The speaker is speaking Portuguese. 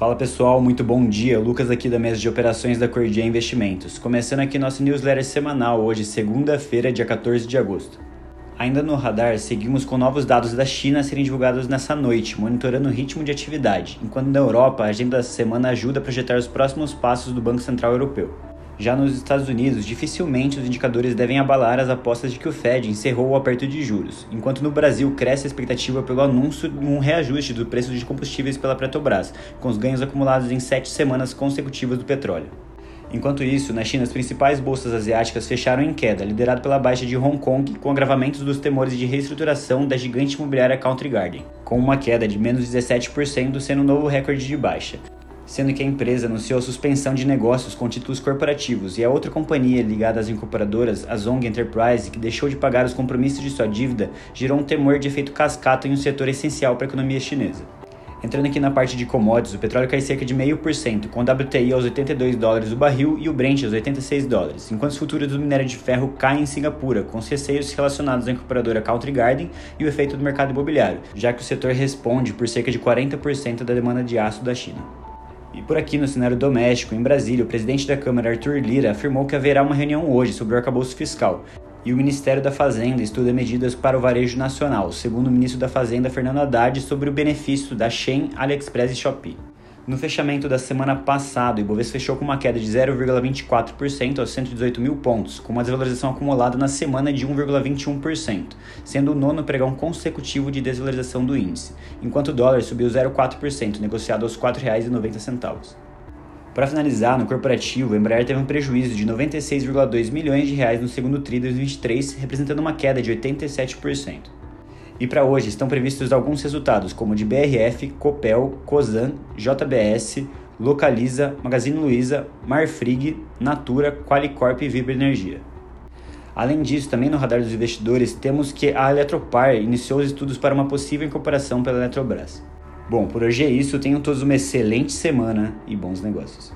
Fala pessoal, muito bom dia. Lucas aqui da mesa de operações da Cordia Investimentos. Começando aqui nosso newsletter semanal, hoje, segunda-feira, dia 14 de agosto. Ainda no radar, seguimos com novos dados da China a serem divulgados nessa noite, monitorando o ritmo de atividade, enquanto na Europa a agenda da semana ajuda a projetar os próximos passos do Banco Central Europeu. Já nos Estados Unidos, dificilmente os indicadores devem abalar as apostas de que o Fed encerrou o aperto de juros, enquanto no Brasil cresce a expectativa pelo anúncio de um reajuste do preço de combustíveis pela Petrobras, com os ganhos acumulados em sete semanas consecutivas do petróleo. Enquanto isso, na China, as principais bolsas asiáticas fecharam em queda, liderado pela baixa de Hong Kong, com agravamentos dos temores de reestruturação da gigante imobiliária Country Garden, com uma queda de menos 17% sendo um novo recorde de baixa sendo que a empresa anunciou suspensão de negócios com títulos corporativos e a outra companhia ligada às incorporadoras, a Zong Enterprise, que deixou de pagar os compromissos de sua dívida, gerou um temor de efeito cascata em um setor essencial para a economia chinesa. Entrando aqui na parte de commodities, o petróleo cai cerca de 0,5%, com o WTI aos 82 dólares o barril e o Brent aos 86 dólares, enquanto os futuros do minério de ferro caem em Singapura, com os receios relacionados à incorporadora Country Garden e o efeito do mercado imobiliário, já que o setor responde por cerca de 40% da demanda de aço da China. E por aqui no cenário doméstico, em Brasília, o presidente da Câmara, Arthur Lira, afirmou que haverá uma reunião hoje sobre o arcabouço fiscal. E o Ministério da Fazenda estuda medidas para o varejo nacional, segundo o ministro da Fazenda, Fernando Haddad, sobre o benefício da Shein, AliExpress e Shopee. No fechamento da semana passada, o Ibovespa fechou com uma queda de 0,24% aos 118 mil pontos, com uma desvalorização acumulada na semana de 1,21%, sendo o nono pregão consecutivo de desvalorização do índice, enquanto o dólar subiu 0,4%, negociado aos R$ 4,90. Para finalizar, no corporativo, a Embraer teve um prejuízo de 96,2 milhões de reais no segundo TRI 2023, representando uma queda de 87%. E para hoje estão previstos alguns resultados, como de BRF, Copel, Cosan, JBS, Localiza, Magazine Luiza, Marfrig, Natura, Qualicorp e Vibra Energia. Além disso, também no radar dos investidores, temos que a Eletropar iniciou os estudos para uma possível incorporação pela Eletrobras. Bom, por hoje é isso. Tenham todos uma excelente semana e bons negócios.